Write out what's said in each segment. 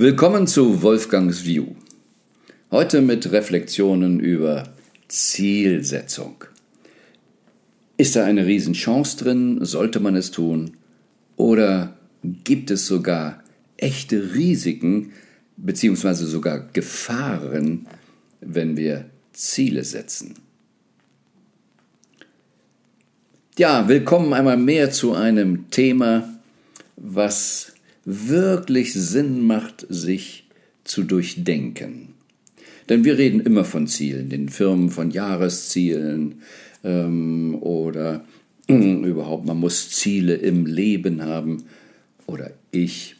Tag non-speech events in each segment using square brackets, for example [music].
Willkommen zu Wolfgangs View. Heute mit Reflexionen über Zielsetzung. Ist da eine Riesenchance drin? Sollte man es tun? Oder gibt es sogar echte Risiken bzw. sogar Gefahren, wenn wir Ziele setzen? Ja, willkommen einmal mehr zu einem Thema, was wirklich Sinn macht, sich zu durchdenken. Denn wir reden immer von Zielen, den Firmen von Jahreszielen ähm, oder äh, [clears throat] überhaupt, man muss Ziele im Leben haben. Oder ich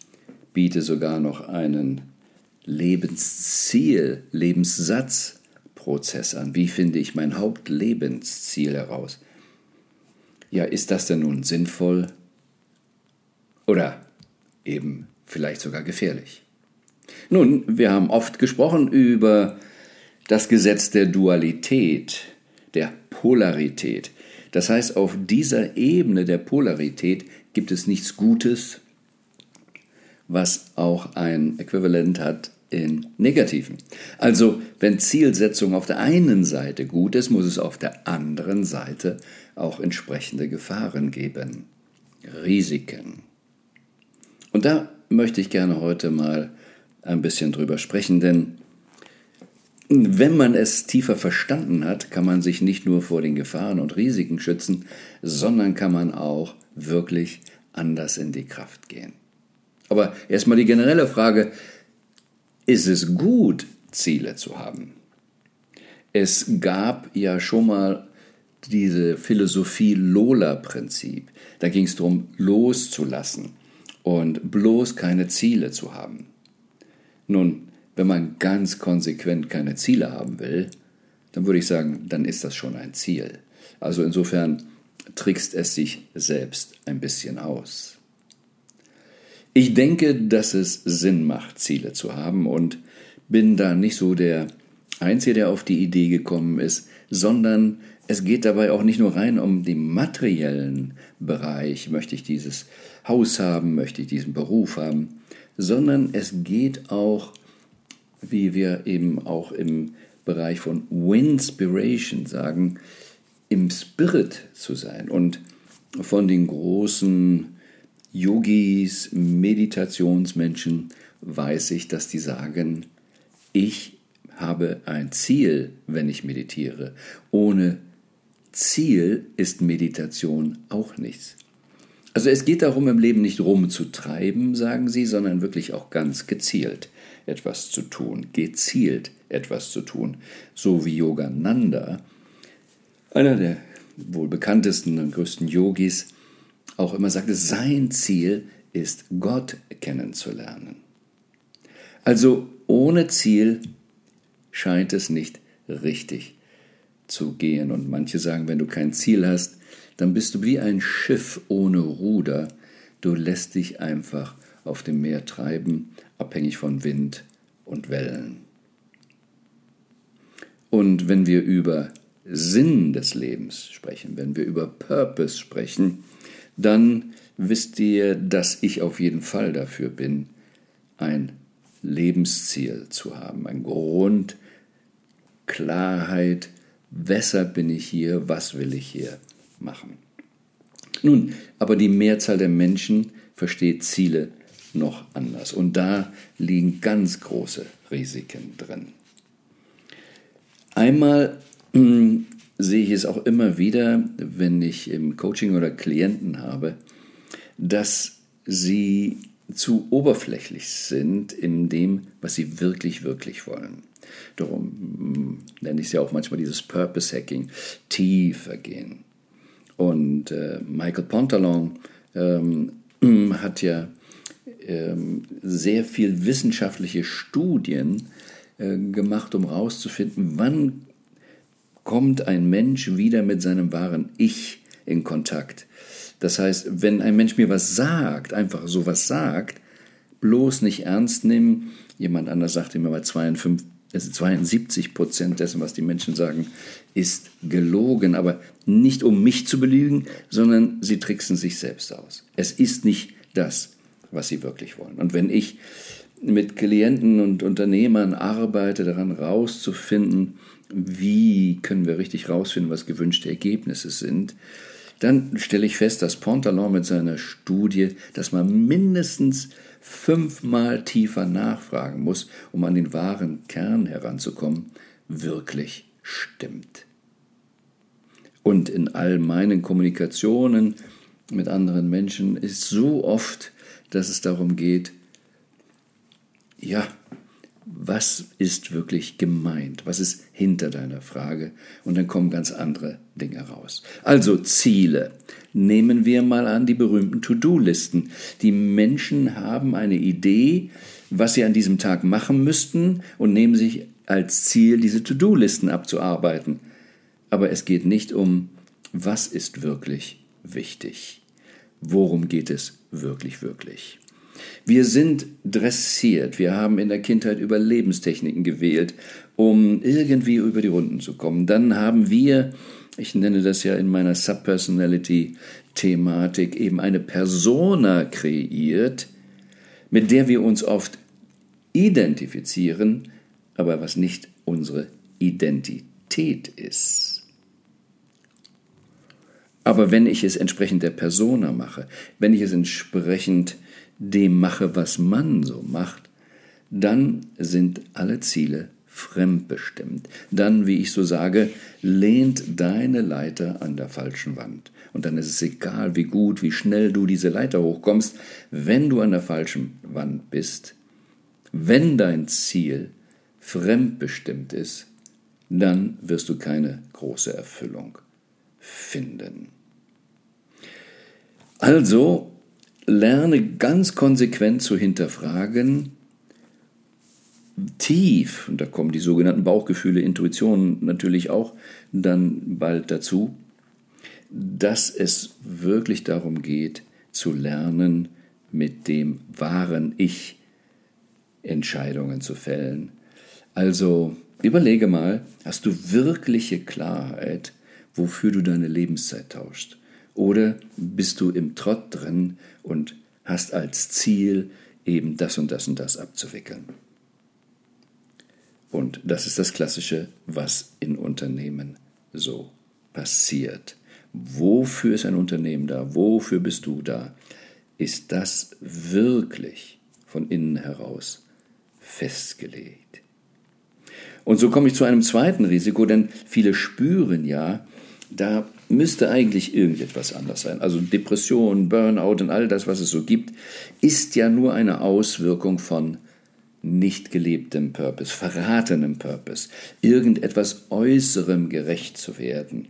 biete sogar noch einen Lebensziel, Lebenssatzprozess an. Wie finde ich mein Hauptlebensziel heraus? Ja, ist das denn nun sinnvoll? Oder eben vielleicht sogar gefährlich. Nun, wir haben oft gesprochen über das Gesetz der Dualität, der Polarität. Das heißt, auf dieser Ebene der Polarität gibt es nichts Gutes, was auch ein Äquivalent hat in Negativen. Also, wenn Zielsetzung auf der einen Seite gut ist, muss es auf der anderen Seite auch entsprechende Gefahren geben, Risiken. Und da möchte ich gerne heute mal ein bisschen drüber sprechen, denn wenn man es tiefer verstanden hat, kann man sich nicht nur vor den Gefahren und Risiken schützen, sondern kann man auch wirklich anders in die Kraft gehen. Aber erstmal die generelle Frage, ist es gut, Ziele zu haben? Es gab ja schon mal diese Philosophie Lola-Prinzip. Da ging es darum, loszulassen und bloß keine Ziele zu haben. Nun, wenn man ganz konsequent keine Ziele haben will, dann würde ich sagen, dann ist das schon ein Ziel. Also insofern trickst es sich selbst ein bisschen aus. Ich denke, dass es Sinn macht, Ziele zu haben und bin da nicht so der Einzige, der auf die Idee gekommen ist, sondern es geht dabei auch nicht nur rein um den materiellen Bereich, möchte ich dieses Haus haben, möchte ich diesen Beruf haben, sondern es geht auch, wie wir eben auch im Bereich von Winspiration sagen, im Spirit zu sein und von den großen Yogis, Meditationsmenschen weiß ich, dass die sagen, ich habe ein Ziel, wenn ich meditiere. Ohne Ziel ist Meditation auch nichts. Also es geht darum, im Leben nicht rumzutreiben, sagen sie, sondern wirklich auch ganz gezielt etwas zu tun, gezielt etwas zu tun. So wie Yogananda, einer der wohl bekanntesten und größten Yogis, auch immer sagte, sein Ziel ist, Gott kennenzulernen. Also ohne Ziel scheint es nicht richtig zu gehen. Und manche sagen, wenn du kein Ziel hast, dann bist du wie ein Schiff ohne Ruder. Du lässt dich einfach auf dem Meer treiben, abhängig von Wind und Wellen. Und wenn wir über Sinn des Lebens sprechen, wenn wir über Purpose sprechen, dann wisst ihr, dass ich auf jeden Fall dafür bin, ein Lebensziel zu haben, ein Grund, Klarheit, weshalb bin ich hier, was will ich hier machen. Nun, aber die Mehrzahl der Menschen versteht Ziele noch anders und da liegen ganz große Risiken drin. Einmal äh, sehe ich es auch immer wieder, wenn ich im Coaching oder Klienten habe, dass sie zu oberflächlich sind in dem, was sie wirklich, wirklich wollen. Darum hm, nenne ich es ja auch manchmal dieses Purpose Hacking, tiefer gehen. Und äh, Michael Pontalon ähm, [clears throat] hat ja ähm, sehr viel wissenschaftliche Studien äh, gemacht, um herauszufinden, wann kommt ein Mensch wieder mit seinem wahren Ich in Kontakt. Das heißt, wenn ein Mensch mir was sagt, einfach so was sagt, bloß nicht ernst nehmen. Jemand anders sagte mir bei 52, 72 Prozent dessen, was die Menschen sagen, ist gelogen, aber nicht um mich zu belügen, sondern sie tricksen sich selbst aus. Es ist nicht das, was sie wirklich wollen. Und wenn ich mit Klienten und Unternehmern arbeite, daran rauszufinden, wie können wir richtig rausfinden, was gewünschte Ergebnisse sind, dann stelle ich fest, dass Pontalon mit seiner Studie, dass man mindestens fünfmal tiefer nachfragen muss, um an den wahren Kern heranzukommen, wirklich stimmt. Und in all meinen Kommunikationen mit anderen Menschen ist so oft, dass es darum geht, ja, was ist wirklich gemeint? Was ist hinter deiner Frage? Und dann kommen ganz andere Dinge raus. Also Ziele. Nehmen wir mal an die berühmten To-Do-Listen. Die Menschen haben eine Idee, was sie an diesem Tag machen müssten und nehmen sich als Ziel, diese To-Do-Listen abzuarbeiten. Aber es geht nicht um, was ist wirklich wichtig. Worum geht es wirklich, wirklich? Wir sind dressiert, wir haben in der Kindheit Überlebenstechniken gewählt, um irgendwie über die Runden zu kommen. Dann haben wir, ich nenne das ja in meiner Subpersonality-Thematik, eben eine Persona kreiert, mit der wir uns oft identifizieren, aber was nicht unsere Identität ist. Aber wenn ich es entsprechend der Persona mache, wenn ich es entsprechend dem mache, was man so macht, dann sind alle Ziele fremdbestimmt. Dann, wie ich so sage, lehnt deine Leiter an der falschen Wand. Und dann ist es egal, wie gut, wie schnell du diese Leiter hochkommst, wenn du an der falschen Wand bist, wenn dein Ziel fremdbestimmt ist, dann wirst du keine große Erfüllung finden. Also lerne ganz konsequent zu hinterfragen, tief, und da kommen die sogenannten Bauchgefühle, Intuitionen natürlich auch dann bald dazu, dass es wirklich darum geht, zu lernen, mit dem wahren Ich Entscheidungen zu fällen. Also überlege mal, hast du wirkliche Klarheit, wofür du deine Lebenszeit tauschst? Oder bist du im Trott drin und hast als Ziel eben das und das und das abzuwickeln? Und das ist das Klassische, was in Unternehmen so passiert. Wofür ist ein Unternehmen da? Wofür bist du da? Ist das wirklich von innen heraus festgelegt? Und so komme ich zu einem zweiten Risiko, denn viele spüren ja, da müsste eigentlich irgendetwas anders sein. Also Depression, Burnout und all das, was es so gibt, ist ja nur eine Auswirkung von nicht gelebtem Purpose, verratenem Purpose, irgendetwas Äußerem gerecht zu werden,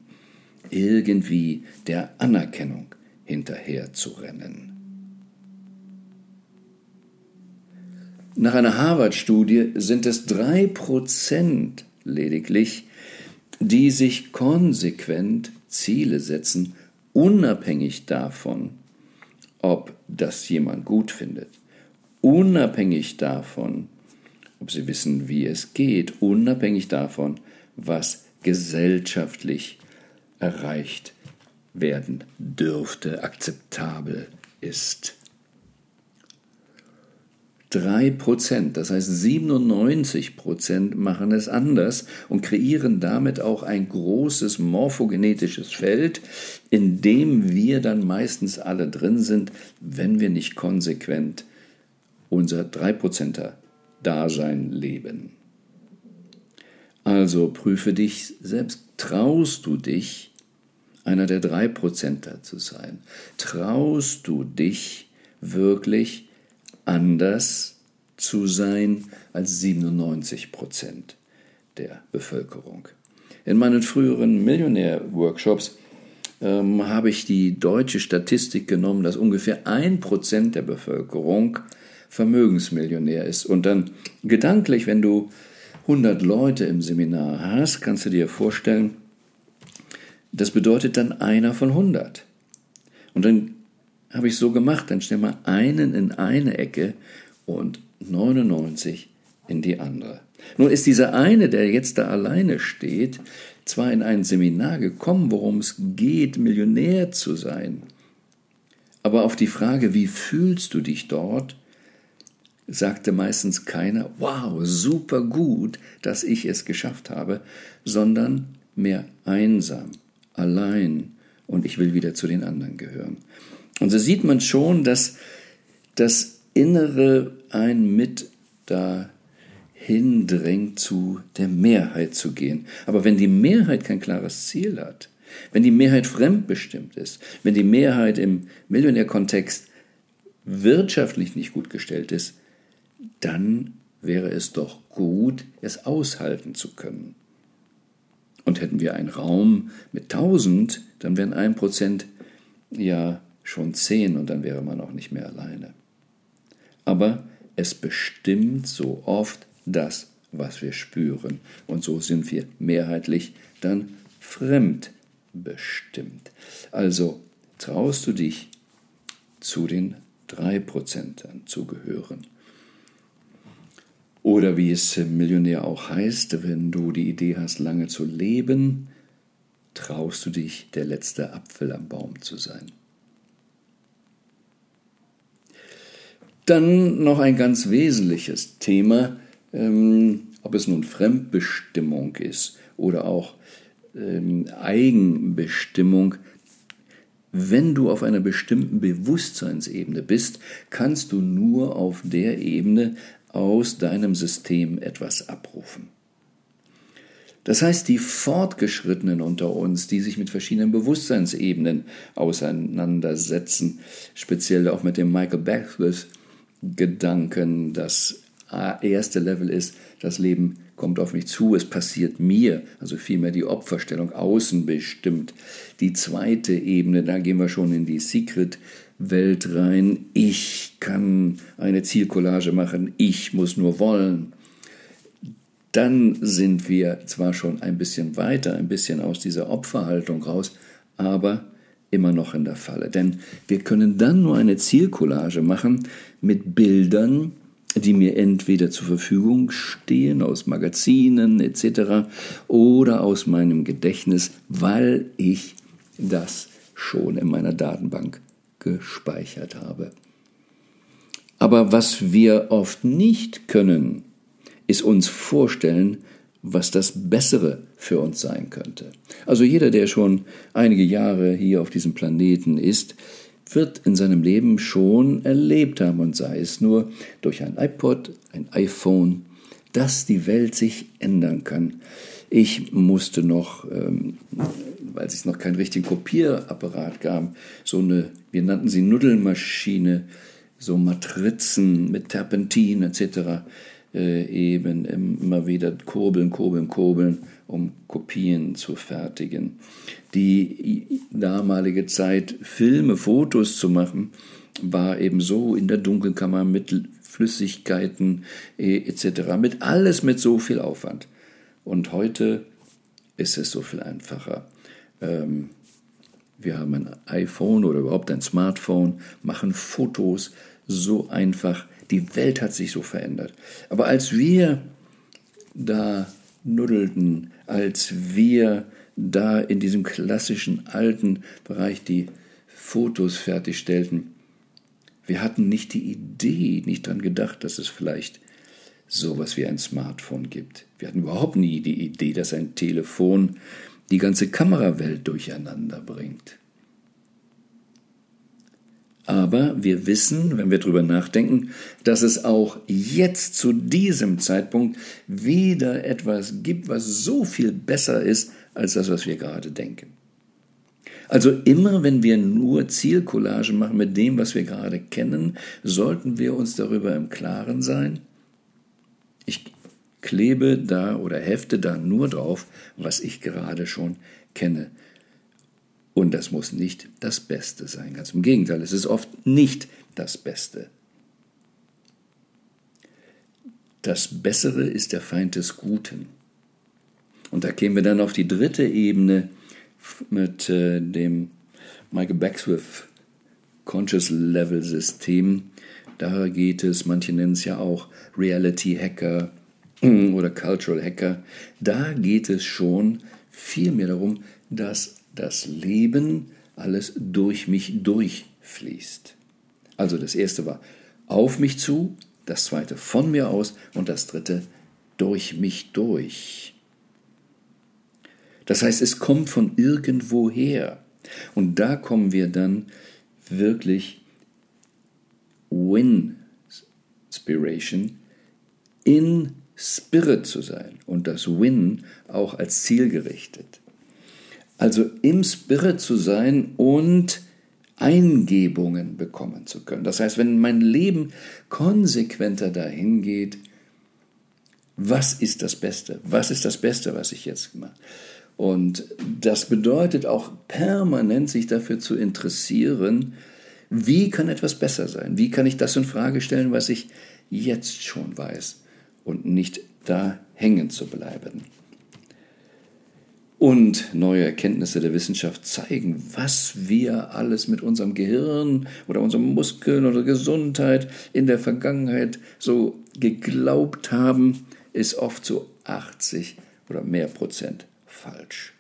irgendwie der Anerkennung hinterher zu rennen. Nach einer Harvard-Studie sind es drei Prozent lediglich, die sich konsequent Ziele setzen, unabhängig davon, ob das jemand gut findet, unabhängig davon, ob sie wissen, wie es geht, unabhängig davon, was gesellschaftlich erreicht werden dürfte, akzeptabel ist. 3 Prozent, das heißt 97 Prozent machen es anders und kreieren damit auch ein großes morphogenetisches Feld, in dem wir dann meistens alle drin sind, wenn wir nicht konsequent unser 3 Prozenter Dasein leben. Also prüfe dich selbst. Traust du dich, einer der 3 Prozenter zu sein? Traust du dich wirklich, anders zu sein als 97 Prozent der Bevölkerung. In meinen früheren Millionär-Workshops ähm, habe ich die deutsche Statistik genommen, dass ungefähr ein Prozent der Bevölkerung Vermögensmillionär ist. Und dann gedanklich, wenn du 100 Leute im Seminar hast, kannst du dir vorstellen, das bedeutet dann einer von 100. Und dann habe ich so gemacht, dann stell mal einen in eine Ecke und 99 in die andere. Nun ist dieser eine, der jetzt da alleine steht, zwar in ein Seminar gekommen, worum es geht, Millionär zu sein, aber auf die Frage, wie fühlst du dich dort, sagte meistens keiner, wow, super gut, dass ich es geschafft habe, sondern mehr einsam, allein und ich will wieder zu den anderen gehören. Und so sieht man schon, dass das Innere ein mit dahin drängt, zu der Mehrheit zu gehen. Aber wenn die Mehrheit kein klares Ziel hat, wenn die Mehrheit fremdbestimmt ist, wenn die Mehrheit im Millionärkontext wirtschaftlich nicht gut gestellt ist, dann wäre es doch gut, es aushalten zu können. Und hätten wir einen Raum mit 1000, dann wären ein Prozent ja schon zehn und dann wäre man auch nicht mehr alleine. Aber es bestimmt so oft das, was wir spüren. Und so sind wir mehrheitlich dann fremdbestimmt. Also traust du dich zu den drei Prozentern zu gehören. Oder wie es Millionär auch heißt, wenn du die Idee hast, lange zu leben, traust du dich, der letzte Apfel am Baum zu sein. Dann noch ein ganz wesentliches Thema, ähm, ob es nun Fremdbestimmung ist oder auch ähm, Eigenbestimmung. Wenn du auf einer bestimmten Bewusstseinsebene bist, kannst du nur auf der Ebene aus deinem System etwas abrufen. Das heißt, die Fortgeschrittenen unter uns, die sich mit verschiedenen Bewusstseinsebenen auseinandersetzen, speziell auch mit dem Michael Beckwith Gedanken, das erste Level ist, das Leben kommt auf mich zu, es passiert mir, also vielmehr die Opferstellung außen bestimmt. Die zweite Ebene, da gehen wir schon in die Secret-Welt rein. Ich kann eine Zielcollage machen, ich muss nur wollen. Dann sind wir zwar schon ein bisschen weiter, ein bisschen aus dieser Opferhaltung raus, aber immer noch in der Falle. Denn wir können dann nur eine Zielcollage machen mit Bildern, die mir entweder zur Verfügung stehen aus Magazinen etc. oder aus meinem Gedächtnis, weil ich das schon in meiner Datenbank gespeichert habe. Aber was wir oft nicht können, ist uns vorstellen, was das Bessere für uns sein könnte. Also jeder, der schon einige Jahre hier auf diesem Planeten ist, wird in seinem Leben schon erlebt haben, und sei es nur durch ein iPod, ein iPhone, dass die Welt sich ändern kann. Ich musste noch, ähm, weil es noch keinen richtigen Kopierapparat gab, so eine, wir nannten sie Nuddelmaschine, so Matrizen mit Terpentin etc äh, eben immer wieder kurbeln, kurbeln, kurbeln, um Kopien zu fertigen. Die damalige Zeit, Filme, Fotos zu machen, war eben so in der Dunkelkammer mit Flüssigkeiten äh, etc., mit alles mit so viel Aufwand. Und heute ist es so viel einfacher. Ähm, wir haben ein iPhone oder überhaupt ein Smartphone, machen Fotos so einfach die Welt hat sich so verändert. Aber als wir da nuddelten, als wir da in diesem klassischen alten Bereich die Fotos fertigstellten, wir hatten nicht die Idee, nicht daran gedacht, dass es vielleicht sowas wie ein Smartphone gibt. Wir hatten überhaupt nie die Idee, dass ein Telefon die ganze Kamerawelt durcheinander bringt. Aber wir wissen, wenn wir darüber nachdenken, dass es auch jetzt zu diesem Zeitpunkt wieder etwas gibt, was so viel besser ist als das, was wir gerade denken. Also immer, wenn wir nur Zielcollagen machen mit dem, was wir gerade kennen, sollten wir uns darüber im Klaren sein. Ich klebe da oder hefte da nur drauf, was ich gerade schon kenne. Und das muss nicht das Beste sein. Ganz im Gegenteil, es ist oft nicht das Beste. Das Bessere ist der Feind des Guten. Und da kämen wir dann auf die dritte Ebene mit äh, dem Michael Beckwith Conscious Level System. Da geht es, manche nennen es ja auch Reality Hacker oder Cultural Hacker. Da geht es schon viel mehr darum, dass das Leben alles durch mich durchfließt. Also das erste war auf mich zu, das zweite von mir aus und das dritte durch mich durch. Das heißt, es kommt von irgendwoher. Und da kommen wir dann wirklich Win-Spiration in Spirit zu sein und das Win auch als Ziel gerichtet. Also im Spirit zu sein und Eingebungen bekommen zu können. Das heißt, wenn mein Leben konsequenter dahin geht, was ist das Beste? Was ist das Beste, was ich jetzt mache? Und das bedeutet auch permanent sich dafür zu interessieren, wie kann etwas besser sein? Wie kann ich das in Frage stellen, was ich jetzt schon weiß und nicht da hängen zu bleiben? Und neue Erkenntnisse der Wissenschaft zeigen, was wir alles mit unserem Gehirn oder unseren Muskeln oder Gesundheit in der Vergangenheit so geglaubt haben, ist oft zu 80 oder mehr Prozent falsch.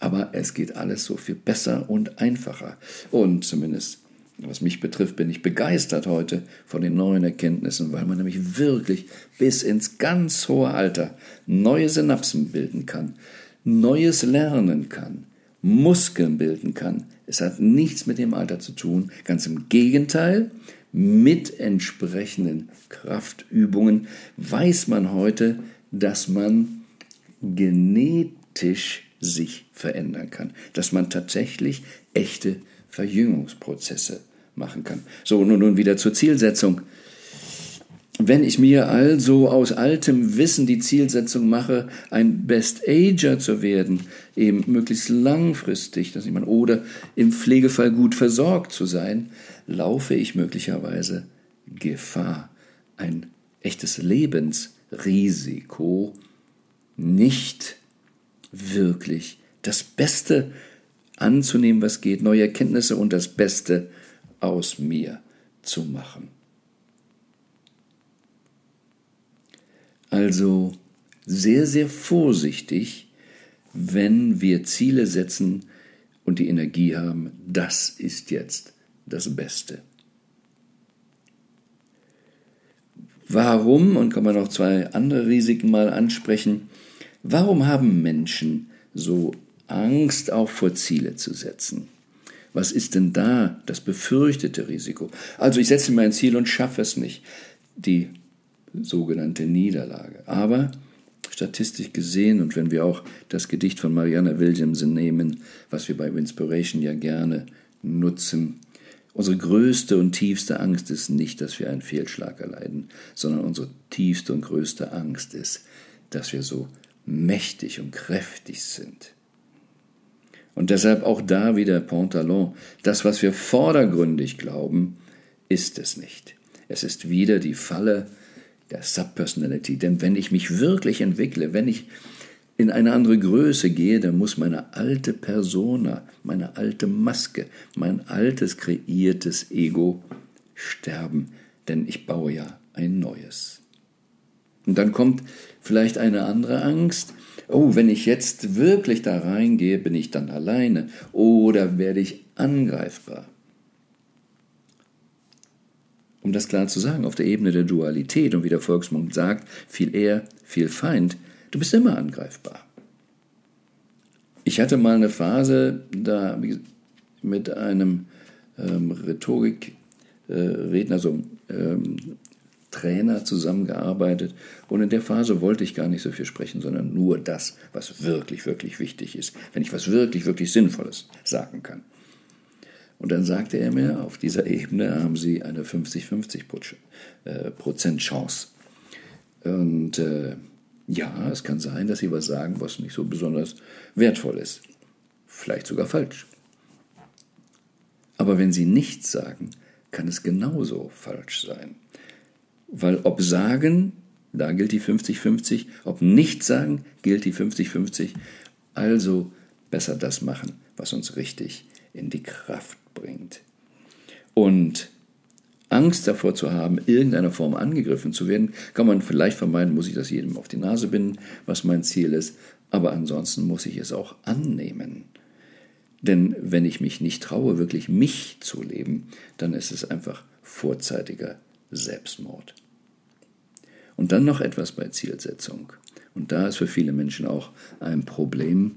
Aber es geht alles so viel besser und einfacher. Und zumindest, was mich betrifft, bin ich begeistert heute von den neuen Erkenntnissen, weil man nämlich wirklich bis ins ganz hohe Alter neue Synapsen bilden kann, Neues lernen kann, Muskeln bilden kann. Es hat nichts mit dem Alter zu tun, ganz im Gegenteil. Mit entsprechenden Kraftübungen weiß man heute, dass man genetisch sich verändern kann, dass man tatsächlich echte Verjüngungsprozesse machen kann. So, nun, nun wieder zur Zielsetzung. Wenn ich mir also aus altem Wissen die Zielsetzung mache, ein Best-Ager zu werden, eben möglichst langfristig, dass ich meine, oder im Pflegefall gut versorgt zu sein, laufe ich möglicherweise Gefahr, ein echtes Lebensrisiko nicht wirklich das Beste anzunehmen, was geht, neue Erkenntnisse und das Beste aus mir zu machen. Also sehr, sehr vorsichtig, wenn wir Ziele setzen und die Energie haben, das ist jetzt das Beste. Warum, und kann man noch zwei andere Risiken mal ansprechen, Warum haben Menschen so Angst, auch vor Ziele zu setzen? Was ist denn da das befürchtete Risiko? Also ich setze mir ein Ziel und schaffe es nicht. Die sogenannte Niederlage. Aber statistisch gesehen, und wenn wir auch das Gedicht von Marianne Williamson nehmen, was wir bei Inspiration ja gerne nutzen, unsere größte und tiefste Angst ist nicht, dass wir einen Fehlschlag erleiden, sondern unsere tiefste und größte Angst ist, dass wir so mächtig und kräftig sind. Und deshalb auch da wieder Pantalon, das, was wir vordergründig glauben, ist es nicht. Es ist wieder die Falle der Subpersonality. Denn wenn ich mich wirklich entwickle, wenn ich in eine andere Größe gehe, dann muss meine alte Persona, meine alte Maske, mein altes kreiertes Ego sterben, denn ich baue ja ein neues. Und dann kommt vielleicht eine andere Angst. Oh, wenn ich jetzt wirklich da reingehe, bin ich dann alleine oder werde ich angreifbar? Um das klar zu sagen, auf der Ebene der Dualität und wie der Volksmund sagt, viel eher, viel Feind, du bist immer angreifbar. Ich hatte mal eine Phase da mit einem ähm, Rhetorikredner, äh, so ähm, Trainer zusammengearbeitet und in der Phase wollte ich gar nicht so viel sprechen, sondern nur das, was wirklich, wirklich wichtig ist, wenn ich was wirklich, wirklich Sinnvolles sagen kann. Und dann sagte er mir, auf dieser Ebene haben Sie eine 50-50 äh, Prozent Chance. Und äh, ja, es kann sein, dass Sie was sagen, was nicht so besonders wertvoll ist. Vielleicht sogar falsch. Aber wenn Sie nichts sagen, kann es genauso falsch sein. Weil ob sagen, da gilt die 50-50, ob nicht sagen, gilt die 50-50. Also besser das machen, was uns richtig in die Kraft bringt. Und Angst davor zu haben, irgendeiner Form angegriffen zu werden, kann man vielleicht vermeiden, muss ich das jedem auf die Nase binden, was mein Ziel ist, aber ansonsten muss ich es auch annehmen. Denn wenn ich mich nicht traue, wirklich mich zu leben, dann ist es einfach vorzeitiger Selbstmord. Und dann noch etwas bei Zielsetzung. Und da ist für viele Menschen auch ein Problem,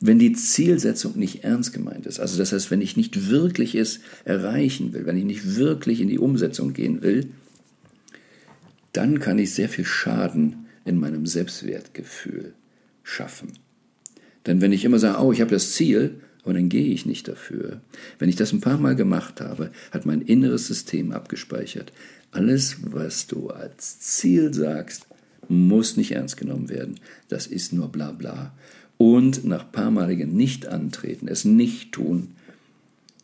wenn die Zielsetzung nicht ernst gemeint ist. Also das heißt, wenn ich nicht wirklich es erreichen will, wenn ich nicht wirklich in die Umsetzung gehen will, dann kann ich sehr viel Schaden in meinem Selbstwertgefühl schaffen. Denn wenn ich immer sage, oh, ich habe das Ziel, aber dann gehe ich nicht dafür. Wenn ich das ein paar Mal gemacht habe, hat mein inneres System abgespeichert. Alles, was du als Ziel sagst, muss nicht ernst genommen werden. Das ist nur bla bla. Und nach paarmaligem Nicht-Antreten, es nicht tun,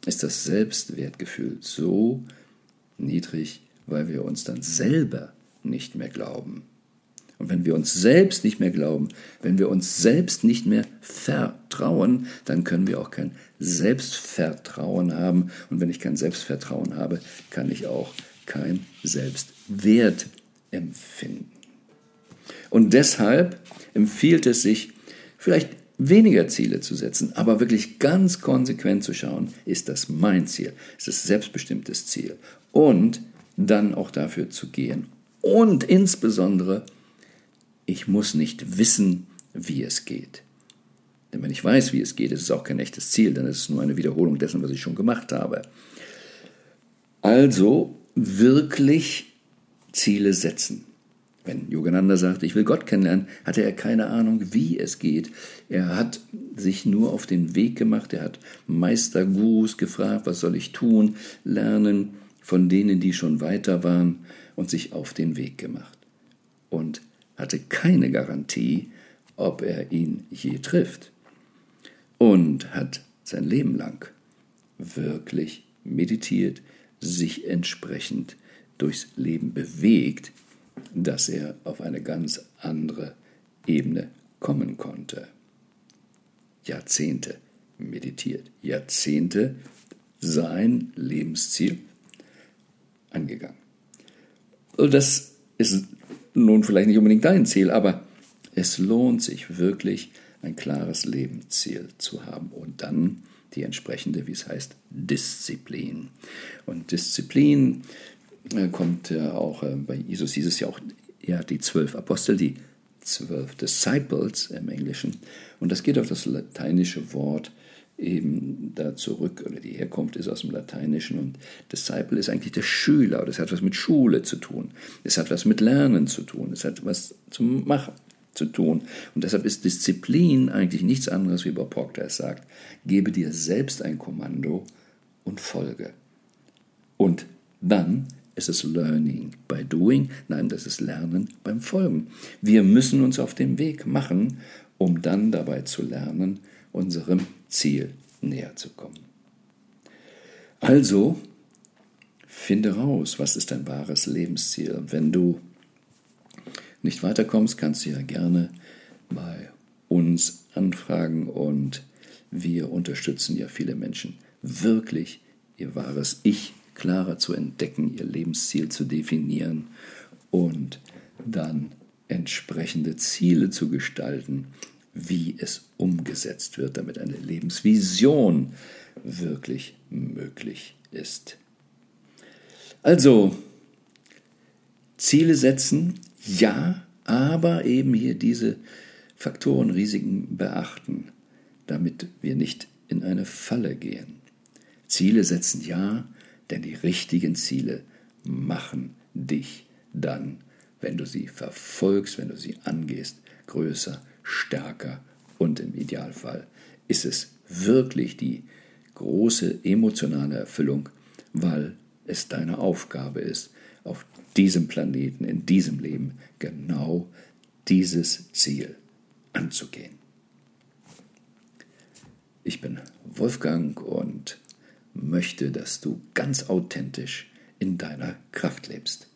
ist das Selbstwertgefühl so niedrig, weil wir uns dann selber nicht mehr glauben. Und wenn wir uns selbst nicht mehr glauben, wenn wir uns selbst nicht mehr vertrauen, dann können wir auch kein Selbstvertrauen haben. Und wenn ich kein Selbstvertrauen habe, kann ich auch kein Selbstwert empfinden. Und deshalb empfiehlt es sich, vielleicht weniger Ziele zu setzen, aber wirklich ganz konsequent zu schauen, ist das mein Ziel, ist es selbstbestimmtes Ziel und dann auch dafür zu gehen. Und insbesondere, ich muss nicht wissen, wie es geht. Denn wenn ich weiß, wie es geht, ist es auch kein echtes Ziel, dann ist es nur eine Wiederholung dessen, was ich schon gemacht habe. Also wirklich Ziele setzen. Wenn Yogananda sagt, ich will Gott kennenlernen, hatte er keine Ahnung, wie es geht. Er hat sich nur auf den Weg gemacht, er hat Meister, Gurus gefragt, was soll ich tun, lernen von denen, die schon weiter waren und sich auf den Weg gemacht. Und hatte keine Garantie, ob er ihn je trifft. Und hat sein Leben lang wirklich meditiert, sich entsprechend durchs Leben bewegt, dass er auf eine ganz andere Ebene kommen konnte. Jahrzehnte meditiert, Jahrzehnte sein Lebensziel angegangen. Also das ist nun vielleicht nicht unbedingt dein Ziel, aber es lohnt sich wirklich, ein klares Lebensziel zu haben und dann die entsprechende, wie es heißt, Disziplin. Und Disziplin äh, kommt ja auch äh, bei Jesus hieß es ja auch, ja, die zwölf Apostel, die zwölf Disciples im Englischen. Und das geht auf das lateinische Wort eben da zurück, oder die Herkunft ist aus dem Lateinischen. Und Disciple ist eigentlich der Schüler, das hat was mit Schule zu tun. Es hat was mit Lernen zu tun. Es hat was zum Machen zu tun. Und deshalb ist Disziplin eigentlich nichts anderes, wie Bob Proctor es sagt. Gebe dir selbst ein Kommando und folge. Und dann ist es Learning by Doing, nein, das ist Lernen beim Folgen. Wir müssen uns auf den Weg machen, um dann dabei zu lernen, unserem Ziel näher zu kommen. Also, finde raus, was ist dein wahres Lebensziel. Wenn du nicht weiterkommst, kannst du ja gerne bei uns anfragen und wir unterstützen ja viele Menschen wirklich ihr wahres Ich klarer zu entdecken, ihr Lebensziel zu definieren und dann entsprechende Ziele zu gestalten, wie es umgesetzt wird, damit eine Lebensvision wirklich möglich ist. Also, Ziele setzen, ja, aber eben hier diese Faktoren, Risiken beachten, damit wir nicht in eine Falle gehen. Ziele setzen, ja, denn die richtigen Ziele machen dich dann, wenn du sie verfolgst, wenn du sie angehst, größer, stärker und im Idealfall ist es wirklich die große emotionale Erfüllung, weil es deine Aufgabe ist, auf diesem Planeten, in diesem Leben genau dieses Ziel anzugehen. Ich bin Wolfgang und möchte, dass du ganz authentisch in deiner Kraft lebst.